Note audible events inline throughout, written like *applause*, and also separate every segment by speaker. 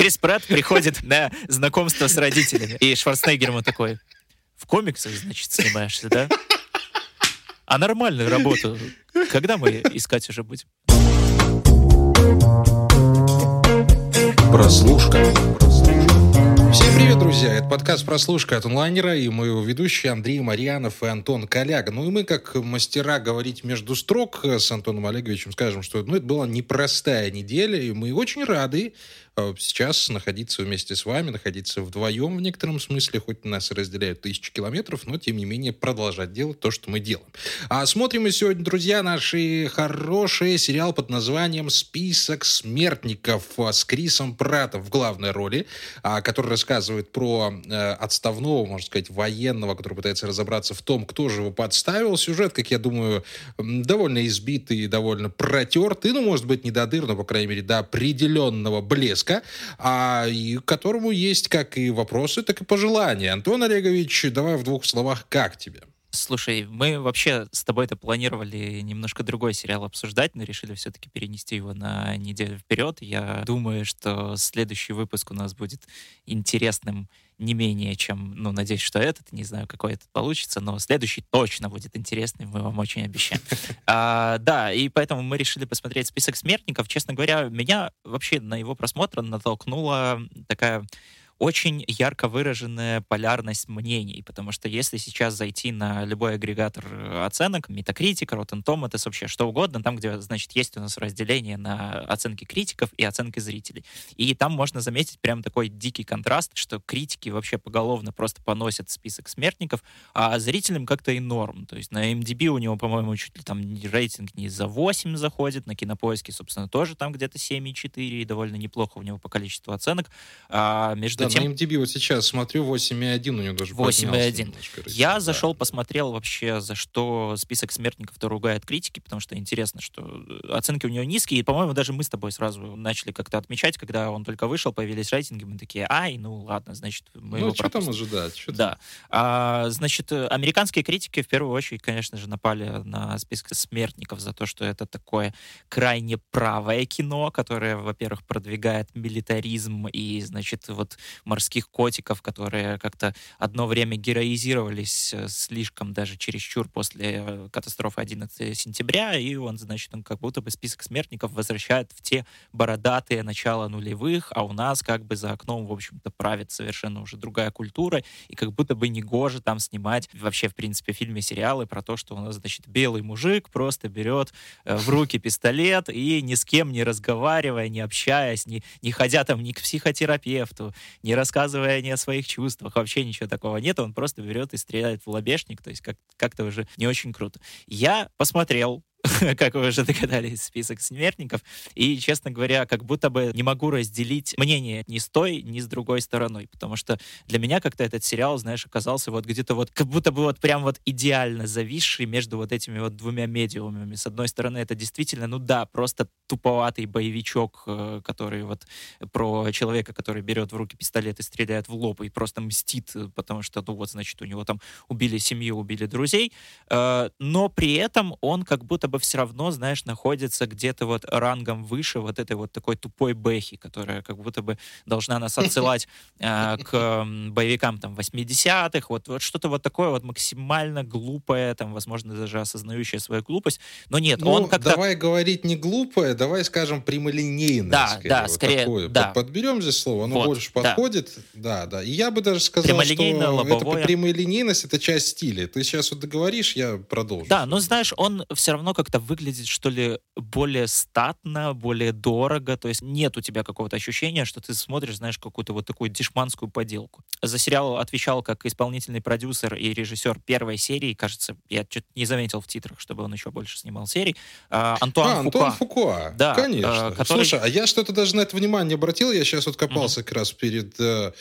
Speaker 1: Крис Пратт приходит на знакомство с родителями. И Шварценеггер ему такой, в комиксах, значит, снимаешься, да? А нормальную работу когда мы искать уже будем?
Speaker 2: Прослушка. Всем привет, друзья! Это подкаст «Прослушка» от онлайнера и мы его ведущие Андрей Марьянов и Антон Коляга. Ну и мы, как мастера говорить между строк с Антоном Олеговичем, скажем, что ну, это была непростая неделя, и мы очень рады Э, сейчас находиться вместе с вами, находиться вдвоем в некотором смысле, хоть нас и разделяют тысячи километров, но тем не менее продолжать делать то, что мы делаем. А смотрим мы сегодня, друзья, наши хороший сериал под названием «Список смертников» с Крисом Пратом в главной роли, а, который рассказывает про э, отставного, можно сказать, военного, который пытается разобраться в том, кто же его подставил. Сюжет, как я думаю, довольно избитый, довольно протертый, ну, может быть, не до дыр, но, по крайней мере, до определенного блеска а, и которому есть как и вопросы, так и пожелания. Антон Олегович, давай в двух словах, как тебе?
Speaker 1: Слушай, мы вообще с тобой это планировали немножко другой сериал обсуждать, но решили все-таки перенести его на неделю вперед. Я думаю, что следующий выпуск у нас будет интересным не менее, чем, ну, надеюсь, что этот, не знаю, какой этот получится, но следующий точно будет интересный, мы вам очень обещаем. *laughs* А, да, и поэтому мы решили посмотреть список смертников. Честно говоря, меня вообще на его просмотр натолкнула такая очень ярко выраженная полярность мнений, потому что если сейчас зайти на любой агрегатор э, оценок, Metacritic, Rotten Tomatoes, вообще что угодно, там, где, значит, есть у нас разделение на оценки критиков и оценки зрителей. И там можно заметить прям такой дикий контраст, что критики вообще поголовно просто поносят список смертников, а зрителям как-то и норм. То есть на MDB у него, по-моему, чуть ли там рейтинг не за 8 заходит, на кинопоиске, собственно, тоже там где-то 7,4, и довольно неплохо у него по количеству оценок. А между.
Speaker 2: На MDB вот сейчас смотрю, 8,1 у него даже 8,1.
Speaker 1: Я да. зашел, посмотрел вообще, за что список смертников-то ругает критики, потому что интересно, что э, оценки у него низкие, и, по-моему, даже мы с тобой сразу начали как-то отмечать, когда он только вышел, появились рейтинги, мы такие, ай, ну ладно, значит, мы
Speaker 2: ну,
Speaker 1: его
Speaker 2: что там ожидать? Что
Speaker 1: да. А, значит, американские критики в первую очередь, конечно же, напали на список смертников за то, что это такое крайне правое кино, которое, во-первых, продвигает милитаризм и, значит, вот морских котиков, которые как-то одно время героизировались э, слишком даже чересчур после э, катастрофы 11 сентября, и он, значит, он как будто бы список смертников возвращает в те бородатые начала нулевых, а у нас как бы за окном, в общем-то, правит совершенно уже другая культура, и как будто бы не гоже там снимать вообще, в принципе, фильмы, сериалы про то, что у нас, значит, белый мужик просто берет э, в руки пистолет и ни с кем не разговаривая, не общаясь, не, не ходя там ни к психотерапевту, не рассказывая рассказывая не о своих чувствах, вообще ничего такого нет, он просто берет и стреляет в лобешник, то есть как- как-то уже не очень круто. Я посмотрел *laughs* как вы уже догадались, список смертников. И, честно говоря, как будто бы не могу разделить мнение ни с той, ни с другой стороной. Потому что для меня как-то этот сериал, знаешь, оказался вот где-то вот, как будто бы вот прям вот идеально зависший между вот этими вот двумя медиумами. С одной стороны, это действительно, ну да, просто туповатый боевичок, э, который вот про человека, который берет в руки пистолет и стреляет в лоб и просто мстит, э, потому что, ну вот, значит, у него там убили семью, убили друзей. Э, но при этом он как будто бы все равно, знаешь, находится где-то вот рангом выше вот этой вот такой тупой бэхи, которая как будто бы должна нас отсылать э, к боевикам там 80-х, вот, вот что-то вот такое вот максимально глупое, там, возможно, даже осознающее свою глупость, но нет,
Speaker 2: ну,
Speaker 1: он как-то...
Speaker 2: давай говорить не глупое, давай скажем прямолинейное.
Speaker 1: Да,
Speaker 2: скорее,
Speaker 1: да,
Speaker 2: вот
Speaker 1: скорее,
Speaker 2: такое.
Speaker 1: да.
Speaker 2: Подберем здесь слово, оно
Speaker 1: вот,
Speaker 2: больше подходит. Да. да, да. И я бы даже сказал, что
Speaker 1: лобовое.
Speaker 2: это прямолинейность, это часть стиля. Ты сейчас вот договоришь, я продолжу.
Speaker 1: Да, но знаешь, он все равно как-то выглядит, что ли, более статно, более дорого. То есть нет у тебя какого-то ощущения, что ты смотришь, знаешь, какую-то вот такую дешманскую поделку. За сериал отвечал как исполнительный продюсер и режиссер первой серии. Кажется, я что-то не заметил в титрах, чтобы он еще больше снимал серий. А, Антуан
Speaker 2: а, Антуан Фука.
Speaker 1: Да,
Speaker 2: конечно. А, который... Слушай, а я что-то даже на это внимание обратил. Я сейчас вот копался mm-hmm. как раз перед, э,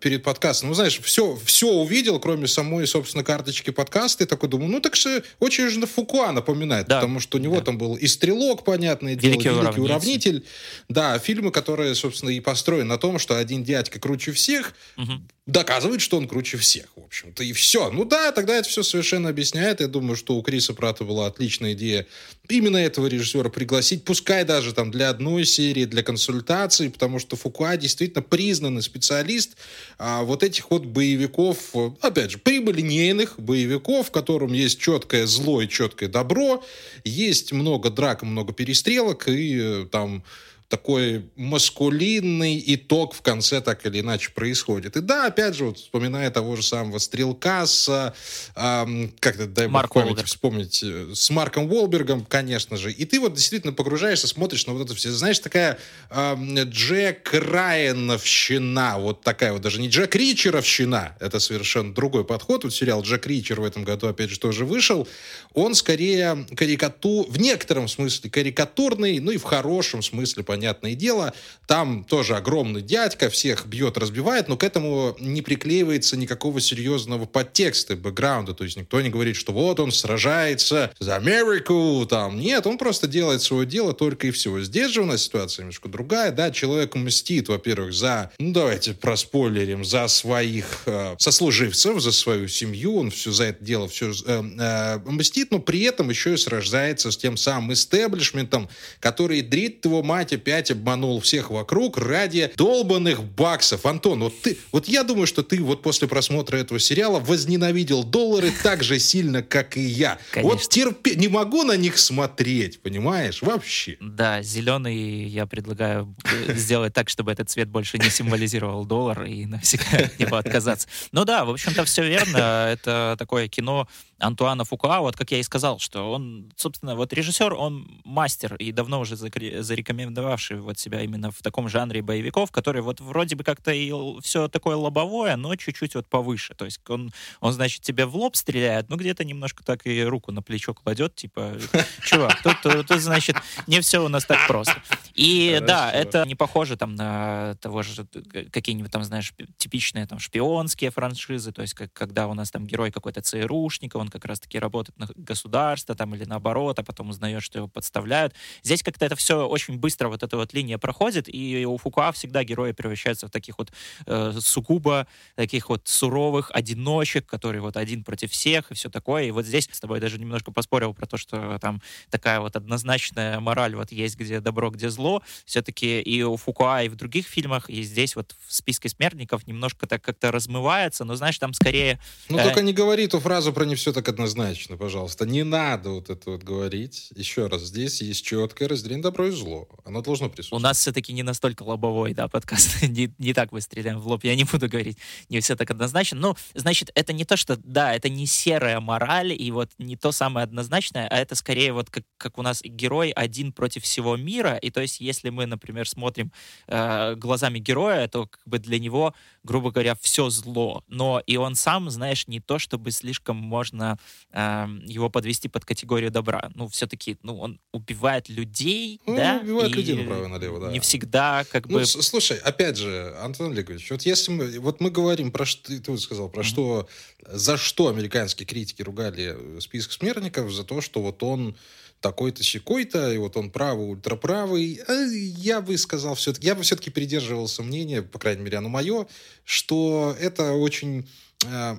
Speaker 2: перед подкастом. Ну, знаешь, все, все увидел, кроме самой, собственно, карточки подкаста. И такой думаю, ну, так что очень же на Фукуа напоминает, да. Потому что у него да. там был и «Стрелок», понятное
Speaker 1: Великий
Speaker 2: дело,
Speaker 1: «Великий уравнитель».
Speaker 2: уравнитель». Да, фильмы, которые, собственно, и построены на том, что один дядька круче всех,
Speaker 1: угу
Speaker 2: доказывает, что он круче всех, в общем-то, и все. Ну да, тогда это все совершенно объясняет. Я думаю, что у Криса Прата была отличная идея именно этого режиссера пригласить, пускай даже там для одной серии, для консультаций, потому что Фукуа действительно признанный специалист а, вот этих вот боевиков, опять же, прямолинейных боевиков, в котором есть четкое зло и четкое добро, есть много драк, много перестрелок, и э, там такой маскулинный итог в конце так или иначе происходит. И да, опять же, вот вспоминая того же самого Стрелка с, э, как это, дай Марк память вспомнить, э, с Марком Уолбергом, конечно же. И ты вот действительно погружаешься, смотришь на вот это все. Знаешь, такая э, Джек Райановщина, вот такая вот даже не Джек Ричеровщина, это совершенно другой подход. Вот сериал Джек Ричер в этом году, опять же, тоже вышел. Он скорее карикату, в некотором смысле карикатурный, ну и в хорошем смысле, по понятное дело. Там тоже огромный дядька, всех бьет, разбивает, но к этому не приклеивается никакого серьезного подтекста, бэкграунда. То есть никто не говорит, что вот он сражается за Америку, там. Нет, он просто делает свое дело только и всего. Здесь же у нас ситуация немножко другая, да, человек мстит, во-первых, за, ну давайте проспойлерим, за своих э, сослуживцев, за свою семью, он все за это дело все э, э, мстит, но при этом еще и сражается с тем самым истеблишментом, который дрит его мать опять обманул всех вокруг ради долбанных баксов. Антон, вот ты, вот я думаю, что ты вот после просмотра этого сериала возненавидел доллары *laughs* так же сильно, как и я. Конечно. Вот терпеть, не могу на них смотреть, понимаешь, вообще.
Speaker 1: Да, зеленый я предлагаю э, сделать так, чтобы этот цвет больше не символизировал доллар и навсегда от него отказаться. Ну да, в общем-то, все верно. Это такое кино Антуана Фукуа, вот как я и сказал, что он, собственно, вот режиссер, он мастер и давно уже зарекомендовавший вот себя именно в таком жанре боевиков, который вот вроде бы как-то и все такое лобовое, но чуть-чуть вот повыше. То есть он, он значит, тебе в лоб стреляет, но где-то немножко так и руку на плечо кладет, типа, чувак, тут, тут, тут значит, не все у нас так просто. И Хорошо. да, это не похоже там на того же, какие-нибудь там, знаешь, типичные там шпионские франшизы, то есть как, когда у нас там герой какой-то ЦРУшник, он как раз-таки работает на государство там или наоборот, а потом узнает, что его подставляют. Здесь как-то это все очень быстро, вот эта вот линия проходит, и у Фукуа всегда герои превращаются в таких вот э, сугубо таких вот суровых одиночек, которые вот один против всех и все такое. И вот здесь с тобой даже немножко поспорил про то, что там такая вот однозначная мораль вот есть, где добро, где зло. Все-таки и у Фукуа, и в других фильмах, и здесь вот в списке смертников немножко так как-то размывается, но знаешь, там скорее...
Speaker 2: Ну, э... только не говори ту фразу про не все так однозначно, пожалуйста. Не надо вот это вот говорить. Еще раз, здесь есть четкое разделение добро и зло. Оно должно присутствовать.
Speaker 1: У нас все-таки не настолько лобовой, да, подкаст. *laughs* не, не так мы стреляем в лоб. Я не буду говорить, не все так однозначно. Ну, значит, это не то, что, да, это не серая мораль, и вот не то самое однозначное, а это скорее вот как, как у нас герой один против всего мира. И то есть, если мы, например, смотрим э, глазами героя, то как бы для него, грубо говоря, все зло. Но и он сам, знаешь, не то, чтобы слишком можно можно э, его подвести под категорию добра. Ну, все-таки, ну, он убивает людей, ну, да?
Speaker 2: убивает и людей направо-налево, да.
Speaker 1: Не всегда, как
Speaker 2: ну,
Speaker 1: бы...
Speaker 2: Слушай, опять же, Антон Олегович, вот если мы, вот мы говорим про что, ты сказал, про mm-hmm. что, за что американские критики ругали список смертников, за то, что вот он такой-то, щекой-то, и вот он правый, ультраправый. А я бы сказал все-таки, я бы все-таки придерживался мнения, по крайней мере, оно мое, что это очень э,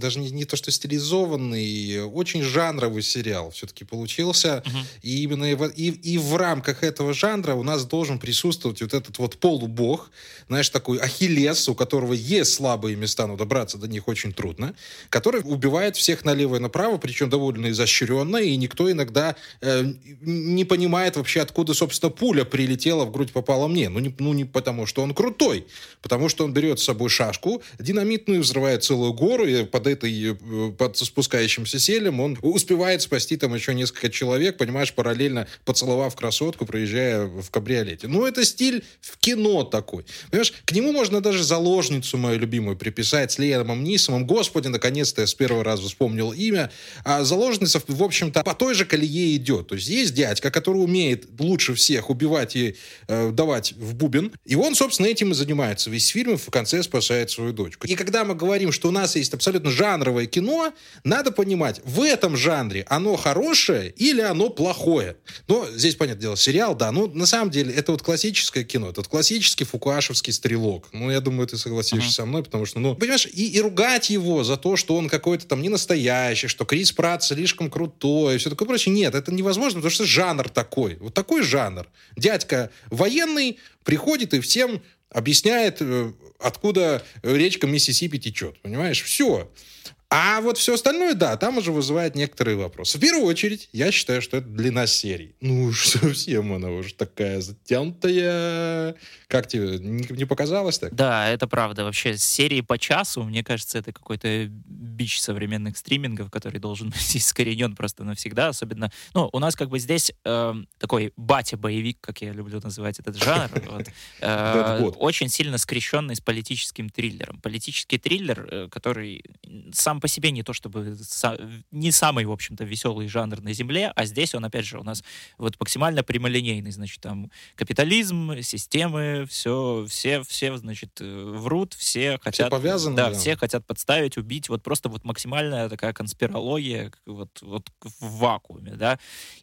Speaker 2: даже не, не то что стилизованный, очень жанровый сериал все-таки получился. Uh-huh. И именно и, и в рамках этого жанра у нас должен присутствовать вот этот вот полубог, знаешь, такой ахиллес, у которого есть слабые места, но добраться до них очень трудно, который убивает всех налево и направо, причем довольно изощренно, и никто иногда э, не понимает вообще, откуда, собственно, пуля прилетела в грудь, попала мне. Ну не, ну, не потому, что он крутой, потому что он берет с собой шашку, динамитную, взрывает целую гору, и под этой, э, под спускающимся селем, он успевает спасти там еще несколько человек, понимаешь, параллельно поцеловав красотку, проезжая в кабриолете. Ну, это стиль в кино такой. Понимаешь, к нему можно даже заложницу мою любимую приписать с Леоном Нисомом. Господи, наконец-то я с первого раза вспомнил имя. А заложница, в общем-то, по той же колее идет. То есть есть дядька, который умеет лучше всех убивать и э, давать в бубен. И он, собственно, этим и занимается. Весь фильм в конце спасает свою дочку. И когда мы говорим, что у нас есть абсолютно жанровое кино, надо понимать, в этом жанре оно хорошее или оно плохое. Но здесь, понятное дело, сериал, да, ну, на самом деле, это вот классическое кино, это вот классический фукуашевский стрелок. Ну, я думаю, ты согласишься uh-huh. со мной, потому что, ну, понимаешь, и, и ругать его за то, что он какой-то там не настоящий, что Крис Пратт слишком крутой, и все такое прочее. Нет, это невозможно, потому что жанр такой. Вот такой жанр. Дядька военный приходит и всем объясняет, э, откуда речка Миссисипи течет. Понимаешь? Все. А вот все остальное, да, там уже вызывает некоторые вопросы. В первую очередь, я считаю, что это длина серии. Ну уж *laughs* совсем она уже такая затянутая. Как тебе, не, не показалось так?
Speaker 1: Да, это правда. Вообще, серии по часу, мне кажется, это какой-то бич современных стримингов, который должен *laughs* быть искоренен просто навсегда. Особенно, ну, у нас как бы здесь э, такой батя-боевик, как я люблю называть этот жанр, *laughs* э, очень сильно скрещенный с политическим триллером. Политический триллер, э, который сам по себе не то чтобы не самый, в общем-то, веселый жанр на Земле, а здесь он, опять же, у нас вот максимально прямолинейный, значит, там капитализм, системы, все, все, все, значит, э, врут, все хотят... Все
Speaker 2: повязаны.
Speaker 1: Да, да, все хотят подставить, убить, вот просто вот максимальная такая конспирология вот, вот в вакууме, да.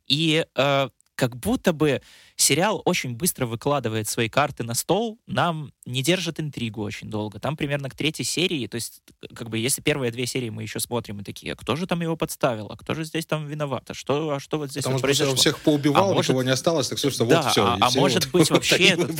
Speaker 1: И э, как будто бы сериал очень быстро выкладывает свои карты на стол, нам не держит интригу очень долго. Там примерно к третьей серии, то есть, как бы, если первые две серии мы еще смотрим и такие, а кто же там его подставил, а кто же здесь там виноват, а что, а что вот здесь
Speaker 2: Потому
Speaker 1: вот произошло?
Speaker 2: Он всех поубивал, а может... никого не осталось, так что
Speaker 1: да,
Speaker 2: вот все.
Speaker 1: А, а может быть *laughs* вообще... Этот,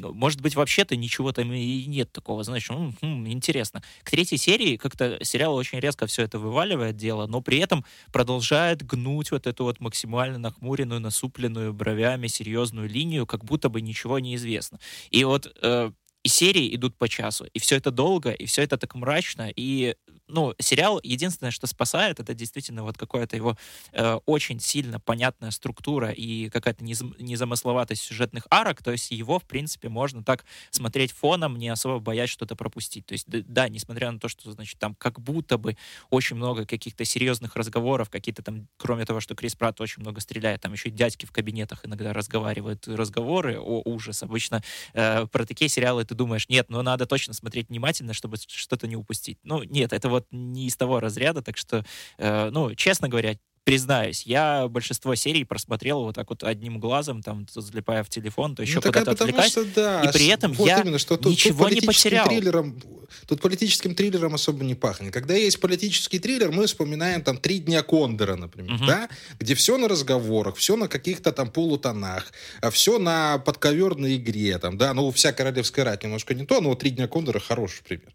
Speaker 1: может быть вообще-то ничего там и нет такого, знаешь, ну, хм, интересно. К третьей серии как-то сериал очень резко все это вываливает дело, но при этом продолжает гнуть вот эту вот максимально нахмуренную, насупленную бровями серьезную линию, как будто бы ничего не известно. И вот э, и серии идут по часу, и все это долго, и все это так мрачно, и ну, сериал единственное, что спасает, это действительно вот какая-то его э, очень сильно понятная структура и какая-то незам, незамысловатость сюжетных арок, то есть его, в принципе, можно так смотреть фоном, не особо боясь что-то пропустить. То есть, да, несмотря на то, что, значит, там как будто бы очень много каких-то серьезных разговоров, какие-то там, кроме того, что Крис Пратт очень много стреляет, там еще дядьки в кабинетах иногда разговаривают разговоры, о, ужас. Обычно э, про такие сериалы ты думаешь, нет, ну надо точно смотреть внимательно, чтобы что-то не упустить. Ну, нет, это вот не из того разряда, так что, э, ну, честно говоря, признаюсь, я большинство серий просмотрел вот так вот одним глазом, там, залипая в телефон, то еще ну, куда-то отвлекаясь. Что, да, и при этом вот я именно, что тут, ничего тут не потерял.
Speaker 2: Триллером, тут политическим триллером особо не пахнет. Когда есть политический триллер, мы вспоминаем там «Три дня Кондора», например, угу. да? где все на разговорах, все на каких-то там полутонах, а все на подковерной игре, там, да, ну, вся королевская рать немножко не то, но вот «Три дня Кондора» хороший пример.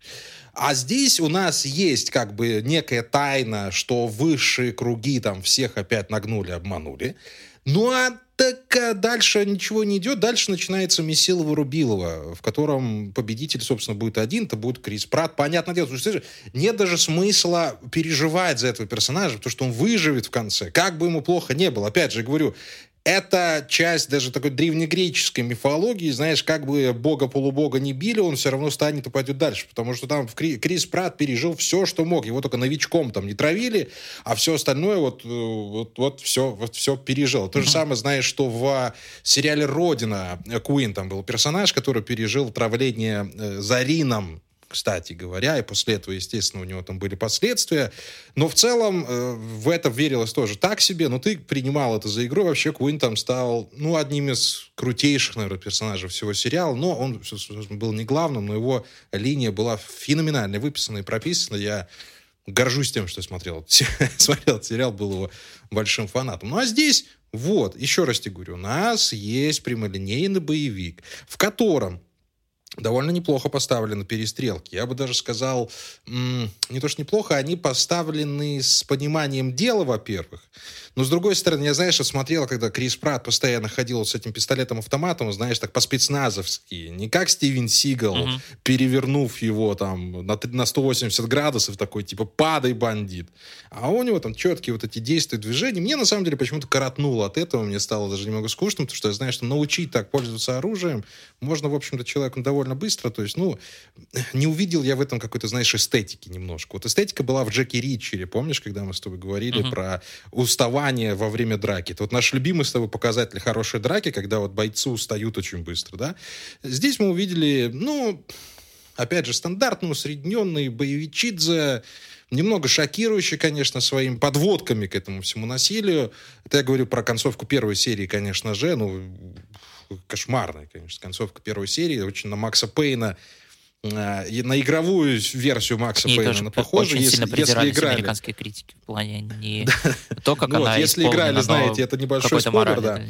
Speaker 2: А здесь у нас есть как бы некая тайна, что высшие круги там всех опять нагнули, обманули. Ну а так а дальше ничего не идет. Дальше начинается Месилова-Рубилова, в котором победитель, собственно, будет один, это будет Крис Пратт. Понятное дело, что нет даже смысла переживать за этого персонажа, потому что он выживет в конце. Как бы ему плохо не было. Опять же, говорю, это часть даже такой древнегреческой мифологии, знаешь, как бы бога-полубога не били, он все равно станет и пойдет дальше, потому что там Крис Пратт пережил все, что мог, его только новичком там не травили, а все остальное вот, э, вот, вот все, вот все пережил. То же самое, знаешь, что в сериале «Родина» Куин там был персонаж, который пережил травление э, Зарином, кстати говоря, и после этого, естественно, у него там были последствия. Но в целом э, в это верилось тоже так себе, но ты принимал это за игру. Вообще Куин там стал, ну, одним из крутейших, наверное, персонажей всего сериала. Но он был не главным, но его линия была феноменально выписана и прописана. Я горжусь тем, что смотрел, *laughs* смотрел сериал, был его большим фанатом. Ну, а здесь, вот, еще раз тебе говорю, у нас есть прямолинейный боевик, в котором довольно неплохо поставлены перестрелки. Я бы даже сказал, не то что неплохо, они поставлены с пониманием дела, во-первых. Но, с другой стороны, я, знаешь, смотрел, когда Крис Пратт постоянно ходил с этим пистолетом-автоматом, знаешь, так по-спецназовски. Не как Стивен Сигал, uh-huh. перевернув его там на, на 180 градусов, такой, типа, падай, бандит. А у него там четкие вот эти действия, движения. Мне, на самом деле, почему-то коротнуло от этого. Мне стало даже немного скучно, потому что я знаю, что научить так пользоваться оружием можно, в общем-то, человеку довольно быстро. То есть, ну, не увидел я в этом какой-то, знаешь, эстетики немножко. Вот эстетика была в Джеки Ричере. Помнишь, когда мы с тобой говорили uh-huh. про уставание во время драки. Это вот наш любимый с тобой показатель хорошей драки, когда вот бойцы устают очень быстро, да. Здесь мы увидели, ну, опять же, стандартный, усредненный боевичидзе, немного шокирующий, конечно, своими подводками к этому всему насилию. Это я говорю про концовку первой серии, конечно же, ну, кошмарная, конечно, концовка первой серии, очень на Макса Пейна э, на игровую версию Макса Пейна
Speaker 1: тоже похоже, очень если, сильно если играли. американские критики в плане не *laughs* то, как ну, она
Speaker 2: Если играли, знаете, это небольшой спойлер, да.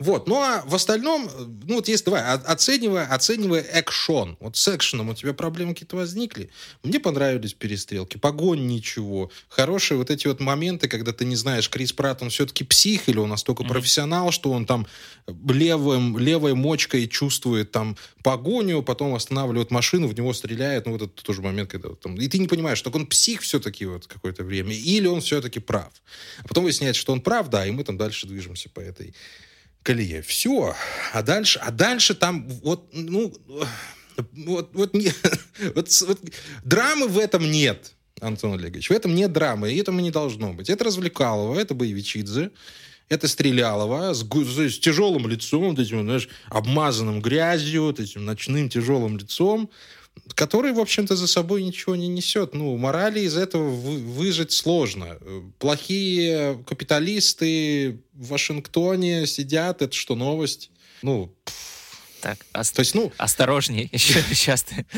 Speaker 2: Вот. Ну, а в остальном, ну, вот есть давай, оценивая, оценивая экшон. Вот с экшеном у тебя проблемы какие-то возникли. Мне понравились перестрелки. Погонь ничего. Хорошие вот эти вот моменты, когда ты не знаешь, Крис Пратт, он все-таки псих или он настолько mm-hmm. профессионал, что он там левым, левой мочкой чувствует там погоню, потом останавливает машину, в него стреляет. Ну, вот это тоже момент, когда там... И ты не понимаешь, так он псих все-таки вот какое-то время, или он все-таки прав. А потом выясняется, что он прав, да, и мы там дальше движемся по этой колее. Все. А дальше, а дальше там вот, ну, вот, вот, не, *laughs* вот, вот драмы в этом нет, Антон Олегович. В этом нет драмы, и этому не должно быть. Это развлекалово, это боевичидзе, это Стрелялова с, с, с тяжелым лицом, вот этим, знаешь, обмазанным грязью, вот этим ночным тяжелым лицом который, в общем-то, за собой ничего не несет. Ну, морали из этого вы, выжить сложно. Плохие капиталисты в Вашингтоне сидят, это что, новость? Ну,
Speaker 1: так, ост... то есть, ну... осторожнее, *laughs* еще сейчас ты... *laughs*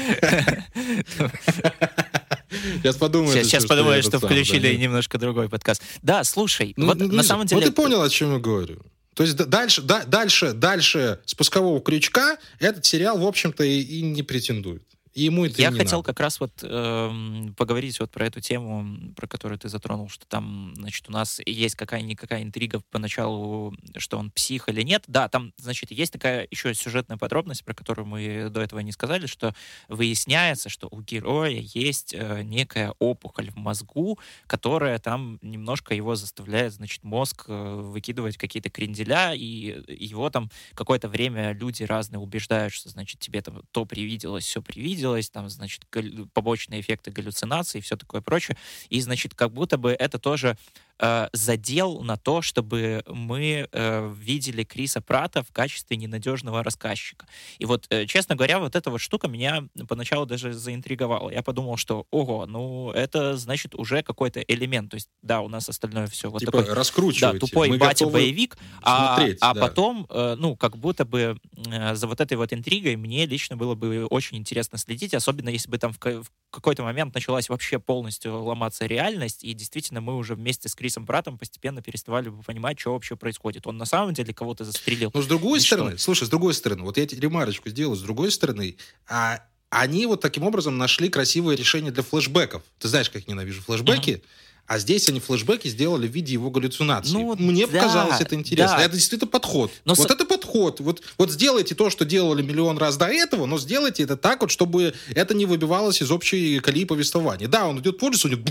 Speaker 2: Сейчас подумаю.
Speaker 1: Сейчас, сейчас подумаю, что включили немножко другой подкаст. Да, слушай, ну, вот ну, на самом деле...
Speaker 2: Вот ты понял, о чем я говорю. То есть дальше, да, дальше, дальше спускового крючка этот сериал, в общем-то, и, и не претендует. И ему это
Speaker 1: Я
Speaker 2: не
Speaker 1: хотел
Speaker 2: надо.
Speaker 1: как раз вот э, поговорить вот про эту тему, про которую ты затронул, что там, значит, у нас есть какая-никакая интрига поначалу, что он псих или нет. Да, там, значит, есть такая еще сюжетная подробность, про которую мы до этого не сказали, что выясняется, что у героя есть э, некая опухоль в мозгу, которая там немножко его заставляет, значит, мозг э, выкидывать какие-то кренделя, и его там какое-то время люди разные убеждают, что, значит, тебе там то привиделось, все привиделось, увиделось, там, значит, побочные эффекты галлюцинации и все такое прочее. И, значит, как будто бы это тоже э, задел на то, чтобы мы э, видели Криса Прата в качестве ненадежного рассказчика. И вот, э, честно говоря, вот эта вот штука меня поначалу даже заинтриговала. Я подумал, что, ого, ну, это, значит, уже какой-то элемент. То есть, да, у нас остальное все вот
Speaker 2: типа
Speaker 1: такой... Да, тупой батя-боевик. А, а да. потом, э, ну, как будто бы э, за вот этой вот интригой мне лично было бы очень интересно следить, особенно если бы там в, в какой-то момент началась вообще полностью ломаться реальность, и действительно мы уже вместе с Крисом Братом постепенно переставали бы понимать, что вообще происходит. Он на самом деле кого-то застрелил.
Speaker 2: Но с другой стороны, что? слушай, с другой стороны, вот я тебе ремарочку сделаю, с другой стороны, а они вот таким образом нашли красивое решение для флешбеков. Ты знаешь, как я ненавижу флешбеки? А здесь они флешбеки сделали в виде его галлюцинации. Ну, Мне да, показалось это интересно. Да. Это действительно подход. Но вот с... это подход. Вот, вот сделайте то, что делали миллион раз до этого, но сделайте это так вот, чтобы это не выбивалось из общей колеи повествования. Да, он идет лесу, у него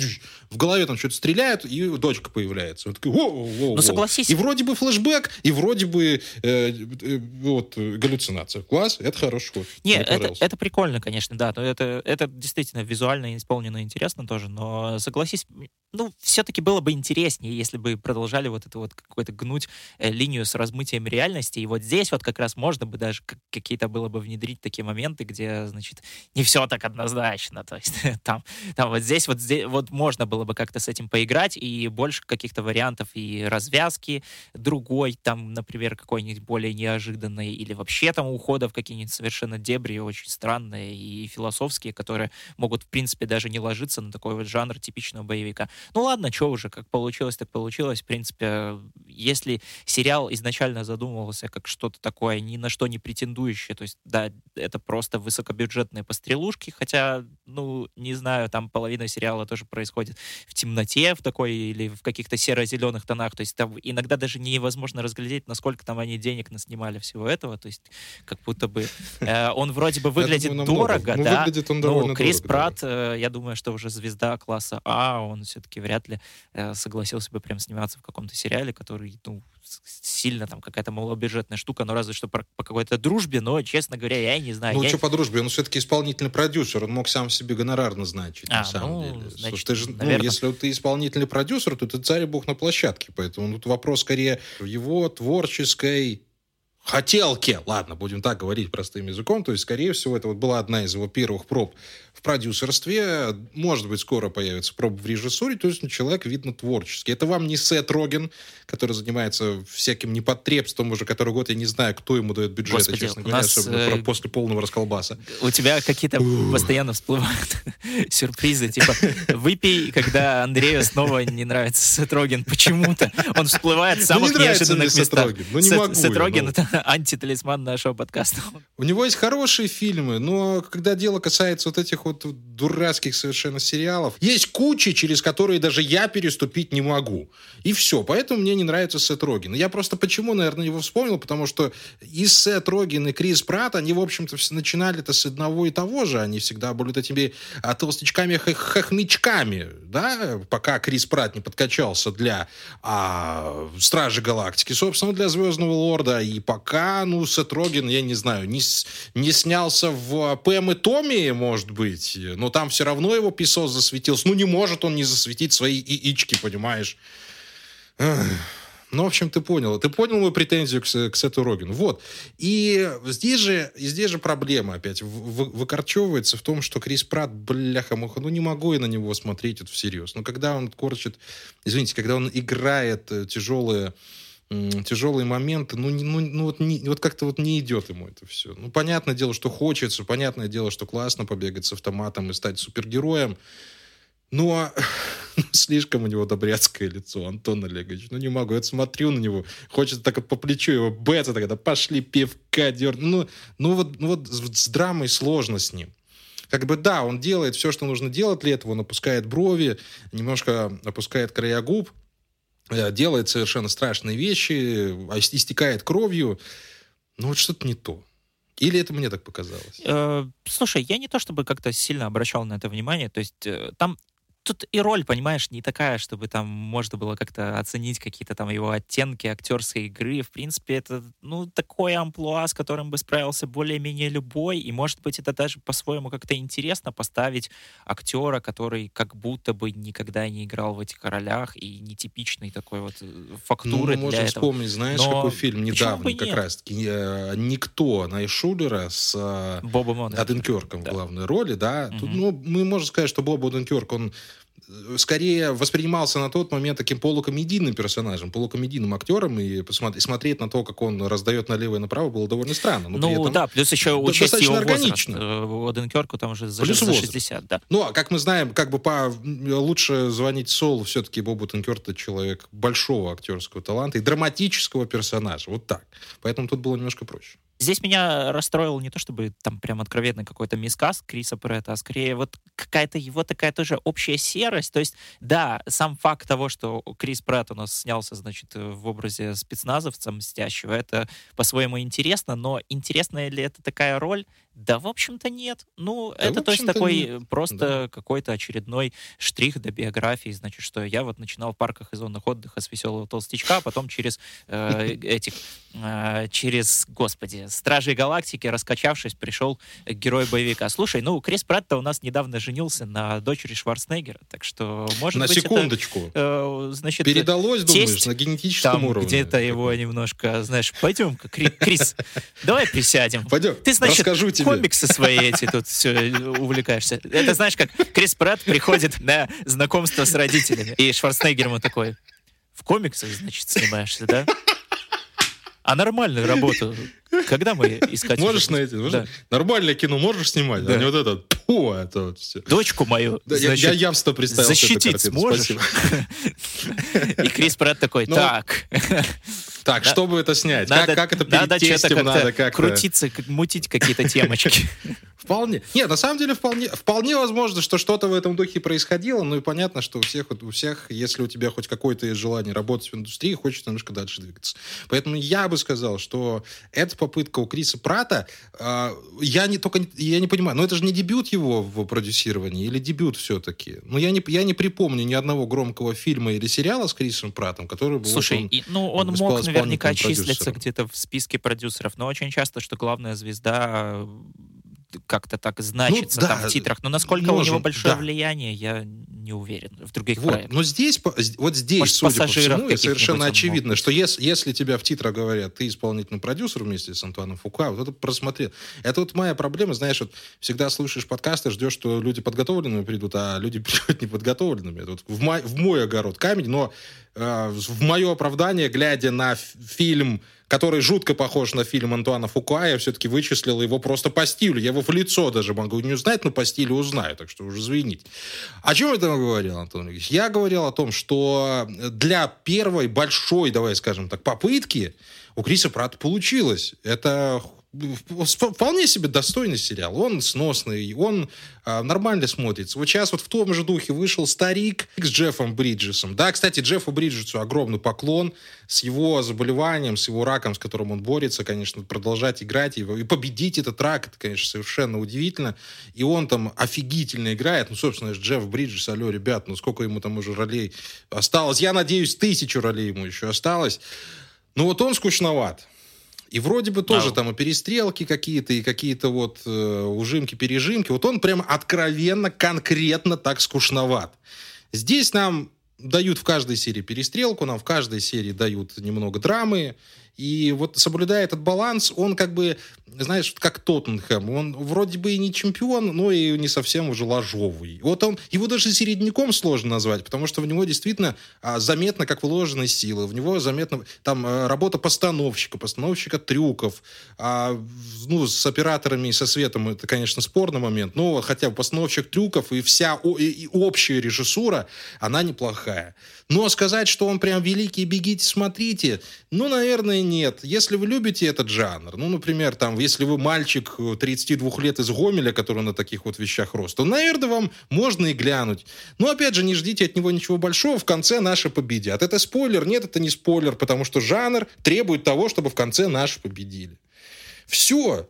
Speaker 2: в голове там что-то стреляет, и дочка появляется. Он такой, воу, воу,
Speaker 1: ну, согласись.
Speaker 2: И вроде бы флешбэк, и вроде бы э, э, вот, галлюцинация. Класс, это хороший ход.
Speaker 1: Нет, это, это прикольно, конечно, да. Это, это действительно визуально исполнено интересно тоже, но согласись, ну, все-таки было бы интереснее, если бы продолжали вот эту вот какую-то гнуть э, линию с размытием реальности. И вот здесь вот как раз можно бы даже какие-то было бы внедрить такие моменты, где, значит, не все так однозначно. То есть *laughs* там, там вот здесь вот здесь вот можно было бы как-то с этим поиграть и больше каких-то вариантов и развязки другой, там, например, какой-нибудь более неожиданный или вообще там ухода в какие-нибудь совершенно дебри очень странные и философские, которые могут, в принципе, даже не ложиться на такой вот жанр типичного боевика. Ну ладно, что уже, как получилось, так получилось. В принципе, если сериал изначально задумывался как что-то такое, ни на что не претендующее, то есть, да, это просто высокобюджетные пострелушки, хотя, ну, не знаю, там половина сериала тоже происходит в темноте, в такой или в каких-то серо-зеленых тонах, то есть там иногда даже невозможно разглядеть, насколько там они денег наснимали всего этого, то есть как будто бы э, он вроде бы *laughs* выглядит дорого, ну, да, но Крис Пратт, э, я думаю, что уже звезда класса А, он все-таки все-таки вряд ли э, согласился бы прям сниматься в каком-то сериале, который, ну, сильно там какая-то малобюджетная штука, но разве что по, по какой-то дружбе, но, честно говоря, я не знаю.
Speaker 2: Ну,
Speaker 1: я...
Speaker 2: что по дружбе? Он все-таки исполнительный продюсер, он мог сам себе гонорар назначить, а, на самом ну, деле.
Speaker 1: Значит, Слушай,
Speaker 2: ты же, наверное... ну, если ты исполнительный продюсер, то ты царь и бог на площадке, поэтому тут вопрос скорее в его творческой хотелки, ладно, будем так говорить простым языком, то есть, скорее всего, это вот была одна из его первых проб в продюсерстве, может быть, скоро появится проба в режиссуре, то есть человек, видно, творческий. Это вам не Сет Роген, который занимается всяким непотребством уже который год, я не знаю, кто ему дает бюджет,
Speaker 1: Господи,
Speaker 2: честно говоря,
Speaker 1: нас,
Speaker 2: особенно
Speaker 1: э,
Speaker 2: после полного расколбаса.
Speaker 1: У тебя какие-то постоянно всплывают *laughs* сюрпризы, типа выпей, когда Андрею снова не нравится Сет Роген почему-то. Он всплывает в
Speaker 2: Ну,
Speaker 1: самых
Speaker 2: не
Speaker 1: неожиданных
Speaker 2: Сет
Speaker 1: местах.
Speaker 2: Роген, ну, не
Speaker 1: Сет-
Speaker 2: могу
Speaker 1: Сет Роген
Speaker 2: ну.
Speaker 1: — это антиталисман нашего подкаста.
Speaker 2: У него есть хорошие фильмы, но когда дело касается вот этих вот дурацких совершенно сериалов, есть куча, через которые даже я переступить не могу. И все. Поэтому мне не нравится Сет Роген. Я просто почему, наверное, его вспомнил, потому что и Сет Роген, и Крис Пратт, они, в общем-то, все начинали-то с одного и того же. Они всегда были этими а, толстячками-хохмячками, да, пока Крис Пратт не подкачался для а, Стражи Галактики, собственно, для Звездного Лорда. И пока, ну, Сет Роген, я не знаю, не, не снялся в Пэм и Томми, может быть, но там все равно его писос засветился. Ну, не может он не засветить свои яички, понимаешь? Ну, в общем, ты понял. Ты понял мою претензию к, к Сету Рогину. Вот. И здесь же, и здесь же проблема опять в- в- выкорчевывается в том, что Крис Пратт, бляха-муха, ну не могу я на него смотреть вот всерьез. Но когда он корчит, извините, когда он играет э, тяжелые тяжелые моменты, ну, ну, ну вот, не- вот как-то вот не идет ему это все. Ну, понятное дело, что хочется, понятное дело, что классно побегать с автоматом и стать супергероем, но *laughs* ну, слишком у него добряцкое лицо, Антон Олегович. Ну, не могу. Я смотрю на него, хочется так вот по плечу его бэца, тогда пошли пивка дернуть. Ну, ну, вот, ну, вот с, драмой сложно с ним. Как бы да, он делает все, что нужно делать для этого, он опускает брови, немножко опускает края губ, делает совершенно страшные вещи, а ис- истекает кровью. Ну, вот что-то не то. Или это мне так показалось?
Speaker 1: Э, Слушай, я не то чтобы как-то сильно обращал на это внимание, то есть э, там тут и роль, понимаешь, не такая, чтобы там можно было как-то оценить какие-то там его оттенки актерской игры. В принципе, это, ну, такое амплуа, с которым бы справился более-менее любой, и, может быть, это даже по-своему как-то интересно поставить актера, который как будто бы никогда не играл в этих ролях и нетипичной такой вот э,
Speaker 2: Ну,
Speaker 1: фактуры
Speaker 2: можем
Speaker 1: этого.
Speaker 2: вспомнить, знаешь,
Speaker 1: Но
Speaker 2: какой фильм недавний, как раз-таки э, «Никто» Найшулера с э,
Speaker 1: Боба Мона.
Speaker 2: Оденкерком
Speaker 1: Да.
Speaker 2: в главной роли, да. Тут,
Speaker 1: Мгм.
Speaker 2: ну, мы можем сказать, что Боб Оденкерк, он скорее воспринимался на тот момент таким полукомедийным персонажем, полукомедийным актером, и посмотри- смотреть на то, как он раздает налево и направо, было довольно странно. Но
Speaker 1: Ну
Speaker 2: этом-
Speaker 1: да, плюс еще учесть его
Speaker 2: достаточно
Speaker 1: возраст.
Speaker 2: органично.
Speaker 1: Э, там уже за,
Speaker 2: Плюс
Speaker 1: за
Speaker 2: возраст.
Speaker 1: 60, да.
Speaker 2: Ну, а как мы знаем, как бы по лучше звонить Солу, все-таки Боб Оденкерк это человек большого актерского таланта и драматического персонажа. Вот так. Поэтому тут было немножко проще.
Speaker 1: Здесь меня расстроил не то чтобы там прям откровенный какой-то мискас Криса Претта, а скорее вот какая-то его такая тоже общая серость. То есть, да, сам факт того, что Крис Претт у нас снялся, значит, в образе спецназовца мстящего, это по-своему интересно, но интересная ли это такая роль? Да, в общем-то, нет. Ну,
Speaker 2: Да,
Speaker 1: это то есть такой
Speaker 2: нет.
Speaker 1: просто какой-то очередной штрих до биографии, значит, что я вот начинал в парках и зонах отдыха с веселого толстячка, а потом через э, *laughs* этих, э, через, господи, Стражей Галактики, раскачавшись, пришел герой боевика. Слушай, ну, Крис Пратт у нас недавно женился на дочери Шварценеггера, так что, может
Speaker 2: на
Speaker 1: быть, это,
Speaker 2: секундочку.
Speaker 1: э, значит,
Speaker 2: Передалось, думаешь,
Speaker 1: тесть
Speaker 2: на генетическом
Speaker 1: там
Speaker 2: уровне?
Speaker 1: где-то его немножко, знаешь, пойдем-ка, Кри- Крис, давай присядем.
Speaker 2: Пойдем,
Speaker 1: Ты, значит,
Speaker 2: расскажу тебе.
Speaker 1: Комиксы свои эти тут все увлекаешься. Это знаешь, как Крис Пратт приходит на знакомство с родителями, и Шварценеггер ему такой, в комиксах, значит, снимаешься, да? А нормальную работу когда мы искать?
Speaker 2: Можешь
Speaker 1: будем?
Speaker 2: найти? Можешь-
Speaker 1: Да.
Speaker 2: Нормальное кино можешь снимать,
Speaker 1: Да.
Speaker 2: а не вот это, пу, это вот все.
Speaker 1: Дочку мою,
Speaker 2: Да, я-
Speaker 1: значит,
Speaker 2: я явственно представил эту
Speaker 1: защитить
Speaker 2: картину,
Speaker 1: сможешь?
Speaker 2: спасибо. *laughs*
Speaker 1: И Крис Пратт такой,
Speaker 2: Ну,
Speaker 1: так,
Speaker 2: Так,
Speaker 1: Да.
Speaker 2: чтобы это снять?
Speaker 1: надо,
Speaker 2: как, как это перед
Speaker 1: надо
Speaker 2: тестем
Speaker 1: как-то
Speaker 2: надо как-то?
Speaker 1: крутиться, как- мутить какие-то темочки. *laughs*
Speaker 2: Вполне. Нет, на самом деле вполне, вполне возможно, что что-то в этом духе происходило. Ну и понятно, что у всех, вот у всех, если у тебя хоть какое-то есть желание работать в индустрии, хочется немножко дальше двигаться. Поэтому я бы сказал, что эта попытка у Криса Прата, э, я не только я не понимаю, но это же не дебют его в продюсировании или дебют все-таки. Ну я не я не припомню ни одного громкого фильма или сериала с Крисом Пратом, который бы вот
Speaker 1: Слушай,
Speaker 2: он-
Speaker 1: и- ну он мог наверняка
Speaker 2: продюсером.
Speaker 1: где-то в списке продюсеров, но очень часто, что главная звезда э, как-то так значится
Speaker 2: Ну да,
Speaker 1: там в титрах. Но насколько у него
Speaker 2: можем,
Speaker 1: большое
Speaker 2: да.
Speaker 1: влияние, я не уверен. В других
Speaker 2: вот,
Speaker 1: проектах.
Speaker 2: Но здесь, вот здесь,
Speaker 1: Может,
Speaker 2: судя по всему, совершенно очевидно, что если, если тебя в титрах говорят, ты исполнительный продюсер вместе с Антуаном Фука, вот это просмотрел. Это вот моя проблема, знаешь, вот всегда слушаешь подкасты, ждешь, что люди подготовленными придут, а люди *laughs* приходят неподготовленными. Это вот в, мой, в мой огород камень, но э, в мое оправдание, глядя на фильм который жутко похож на фильм Антуана Фукуа, я все-таки вычислил его просто по стилю. Я его в лицо даже могу не узнать, но по стилю узнаю, так что уже извините. О чем я там говорил, Антон Ильич? Я говорил о том, что для первой большой, давай скажем так, попытки у Криса Пратта получилось. Это вполне себе достойный сериал. Он сносный, он а, нормально смотрится. Вот сейчас вот в том же духе вышел «Старик» с Джеффом Бриджесом. Да, кстати, Джеффу Бриджесу огромный поклон с его заболеванием, с его раком, с которым он борется, конечно, продолжать играть его и победить этот рак, это, конечно, совершенно удивительно. И он там офигительно играет. Ну, собственно, Джефф Бриджес, алло, ребят, ну сколько ему там уже ролей осталось? Я надеюсь, тысячу ролей ему еще осталось. Ну вот он скучноват. И вроде бы тоже
Speaker 1: Да.
Speaker 2: там и перестрелки какие-то, и какие-то вот э, ужимки-пережимки. Вот он прям откровенно, конкретно так скучноват. Здесь нам дают в каждой серии перестрелку, нам в каждой серии дают немного драмы. И вот соблюдая этот баланс, он как бы, знаешь, как Тоттенхэм. Он вроде бы и не чемпион, но и не совсем уже ложовый. Вот он, его даже середняком сложно назвать, потому что в него действительно а, заметно, как вложены силы. В него заметно там а, работа постановщика, постановщика трюков. А, ну, с операторами и со светом это, конечно, спорный момент. Но хотя бы постановщик трюков и вся и- и общая режиссура, она неплохая. Но сказать, что он прям великий, бегите, смотрите, ну, наверное, нет. Если вы любите этот жанр, ну, например, там, если вы мальчик э, 32 лет из Гомеля, который на таких вот вещах рос, то, наверное, вам можно и глянуть. Но, опять же, не ждите от него ничего большого, в конце наши победят. Это спойлер? Нет, это не спойлер, потому что жанр требует того, чтобы в конце наши победили. Все.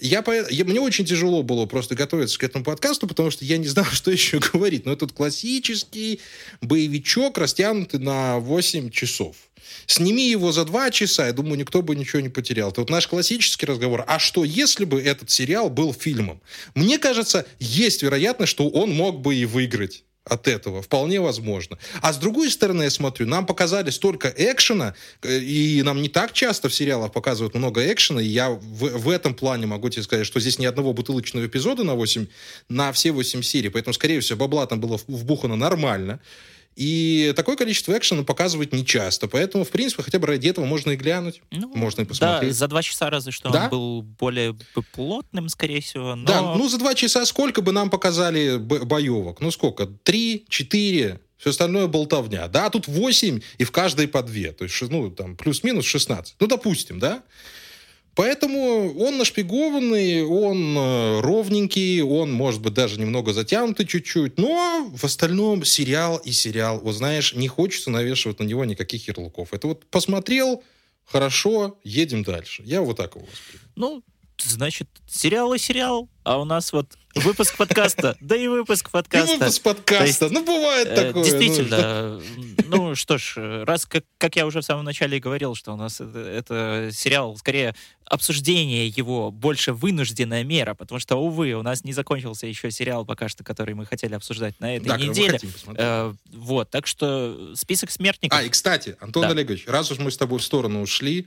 Speaker 2: Я, по- я- мне очень тяжело было просто готовиться к этому подкасту, потому что я не знал, *laughs* что еще говорить. Но этот классический боевичок, растянутый на 8 часов. Сними его за 2 часа, я думаю, никто бы ничего не потерял. Это вот наш классический разговор. А что, если бы этот сериал был фильмом? Мне кажется, есть вероятность, что он мог бы и выиграть от этого. Вполне возможно. А с другой стороны, я смотрю, нам показали столько экшена, э, и нам не так часто в сериалах показывают много экшена, и я в, в этом плане могу тебе сказать, что здесь ни одного бутылочного эпизода на, 8, на все 8 серий, поэтому, скорее всего, бабла там было вбухано нормально. И такое количество экшена показывать не часто. Поэтому, в принципе, хотя бы ради этого можно и глянуть.
Speaker 1: Ну,
Speaker 2: Можно и
Speaker 1: Да,
Speaker 2: посмотреть.
Speaker 1: за два часа разве что
Speaker 2: Да?
Speaker 1: он был более плотным, скорее всего. Но...
Speaker 2: Да, ну за два часа сколько бы нам показали боевок? Ну сколько? Три, четыре, все остальное болтовня. Да, тут восемь и в каждой по две. То есть, ну, там, плюс-минус 16. Ну, допустим, да? Поэтому он нашпигованный, он э, ровненький, он, может быть, даже немного затянутый чуть-чуть, но в остальном сериал и сериал. Вот знаешь, не хочется навешивать на него никаких ярлыков. Это вот посмотрел, хорошо, едем дальше. Я вот так его воспринимаю.
Speaker 1: Ну, значит, сериал и сериал, а у нас вот выпуск подкаста, да и выпуск
Speaker 2: И
Speaker 1: подкаста.
Speaker 2: выпуск подкаста.
Speaker 1: То
Speaker 2: ну, бывает
Speaker 1: Э,
Speaker 2: такое. ну,
Speaker 1: Действительно. Ну что ж, э, раз, как, как я уже в самом начале и говорил, что у нас это, это сериал, скорее, обсуждение его больше вынужденная мера, потому что, увы, у нас не закончился еще сериал пока что, который мы хотели обсуждать на этой
Speaker 2: Да,
Speaker 1: неделе. Э, вот, так что список смертников.
Speaker 2: А, и кстати, Антон
Speaker 1: Да.
Speaker 2: Олегович, раз уж мы с тобой в сторону ушли,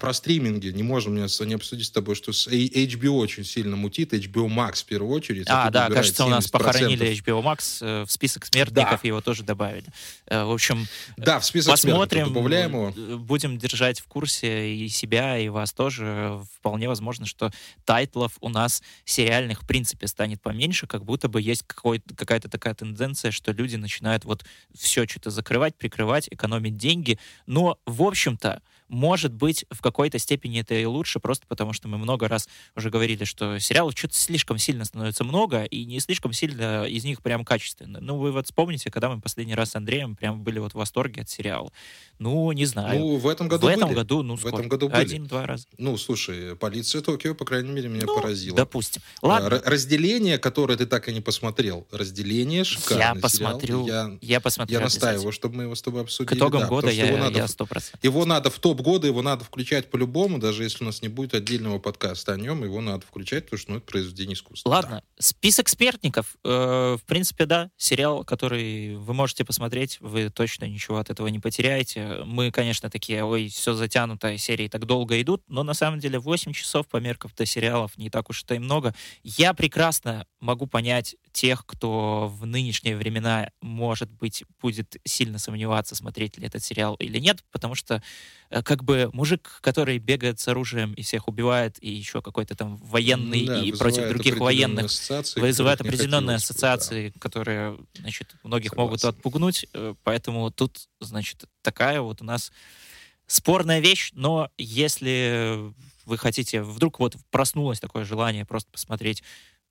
Speaker 2: про стриминги не можем не, обсудить с тобой, что с HBO очень сильно мутит, HBO Max в первую очередь.
Speaker 1: А,
Speaker 2: оттуда
Speaker 1: да, кажется, у нас
Speaker 2: 70%.
Speaker 1: похоронили HBO Max э, в список смертников,
Speaker 2: Да.
Speaker 1: его тоже добавили. Э, В общем,
Speaker 2: Да, в список
Speaker 1: посмотрим,
Speaker 2: добавляем его.
Speaker 1: э, будем держать в курсе и себя, и вас тоже. Вполне возможно, что тайтлов у нас сериальных в принципе станет поменьше, как будто бы есть какая-то такая тенденция, что люди начинают вот все что-то закрывать, прикрывать, экономить деньги. Но, в общем-то, может быть, в какой-то степени это и лучше, просто потому что мы много раз уже говорили, что сериалов что-то слишком сильно становится много, и не слишком сильно из них прям качественно. Ну, вы вот вспомните, когда мы последний раз с Андреем прям были вот в восторге от сериала. Ну, не знаю.
Speaker 2: Ну, в этом году
Speaker 1: в этом
Speaker 2: были.
Speaker 1: году, ну,
Speaker 2: В
Speaker 1: сколько?
Speaker 2: этом году были.
Speaker 1: Один-два раза.
Speaker 2: Ну, слушай, полиция Токио, по крайней мере, меня
Speaker 1: Ну,
Speaker 2: поразила.
Speaker 1: Допустим. Ладно,
Speaker 2: р- Разделение, которое ты так и не посмотрел. Разделение шикарный
Speaker 1: я
Speaker 2: сериал.
Speaker 1: посмотрю.
Speaker 2: Я,
Speaker 1: Я посмотрю.
Speaker 2: я настаиваю, чтобы мы его с тобой обсудили.
Speaker 1: К итогам
Speaker 2: да,
Speaker 1: года я,
Speaker 2: его надо
Speaker 1: я
Speaker 2: в-
Speaker 1: 100%.
Speaker 2: Его надо в топ года, его надо включать по-любому, даже если у нас не будет отдельного подкаста о нем, его надо включать, потому что ну, это произведение искусства.
Speaker 1: Ладно, да. список смертников. Э, в принципе, да, сериал, который вы можете посмотреть, вы точно ничего от этого не потеряете. Мы, конечно, такие, ой, все затянуто, серии так долго идут, но на самом деле 8 часов по меркам до сериалов не так уж это и много. Я прекрасно могу понять тех, кто в нынешние времена, может быть, будет сильно сомневаться, смотреть ли этот сериал или нет, потому что э, как бы мужик, который бегает с оружием и всех убивает, и еще какой-то там военный да, и против других военных, вызывает определенные ассоциации, да. которые, значит, многих Согласен. могут отпугнуть, э, поэтому тут, значит, такая вот у нас спорная вещь, но если вы хотите, вдруг вот проснулось такое желание просто посмотреть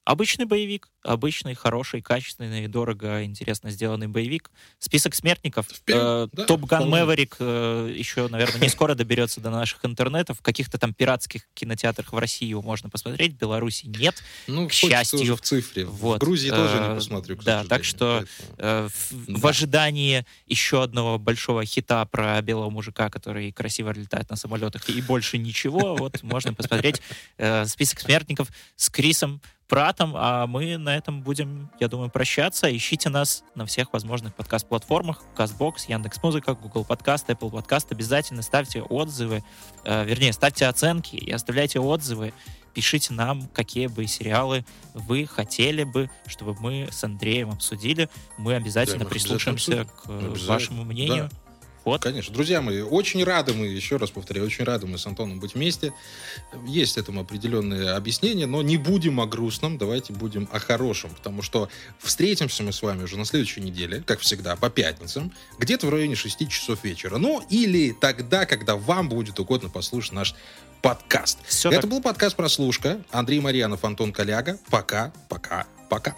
Speaker 1: Обычный боевик, обычный, хороший, качественный, дорого, интересно сделанный боевик. Список смертников. Э, Топ Ган Мэверик еще, наверное, не скоро доберется до наших интернетов. В каких-то там пиратских кинотеатрах в России его можно посмотреть, в Беларуси нет,
Speaker 2: ну,
Speaker 1: к счастью.
Speaker 2: в цифре. Вот. В Грузии э, тоже не посмотрю,
Speaker 1: Да, так что э, в ожидании еще одного большого хита про белого мужика, который красиво летает на самолетах, и больше ничего, вот можно посмотреть э, список смертников с Крисом Пратом, а мы на этом будем, я думаю, прощаться. Ищите нас на всех возможных подкаст-платформах, CastBox, Яндекс.Музыка, Google Подкаст, Apple Подкаст. Обязательно ставьте отзывы, э, вернее, ставьте оценки и оставляйте отзывы. Пишите нам, какие бы сериалы вы хотели бы, чтобы мы с Андреем обсудили. Мы обязательно да, прислушаемся к вашему мнению. Да.
Speaker 2: Вот. Конечно. Друзья мои, очень рады мы, еще раз повторяю, очень рады мы с Антоном быть вместе. Есть этому определенные объяснения, но не будем о грустном, давайте будем о хорошем, потому что встретимся мы с вами уже на следующей неделе, как всегда, по пятницам, где-то в районе 6 часов вечера. Ну, или тогда, когда вам будет угодно послушать наш подкаст. Все Это так. был подкаст «Прослушка». Андрей Марьянов, Антон Коляга. Пока, пока, пока.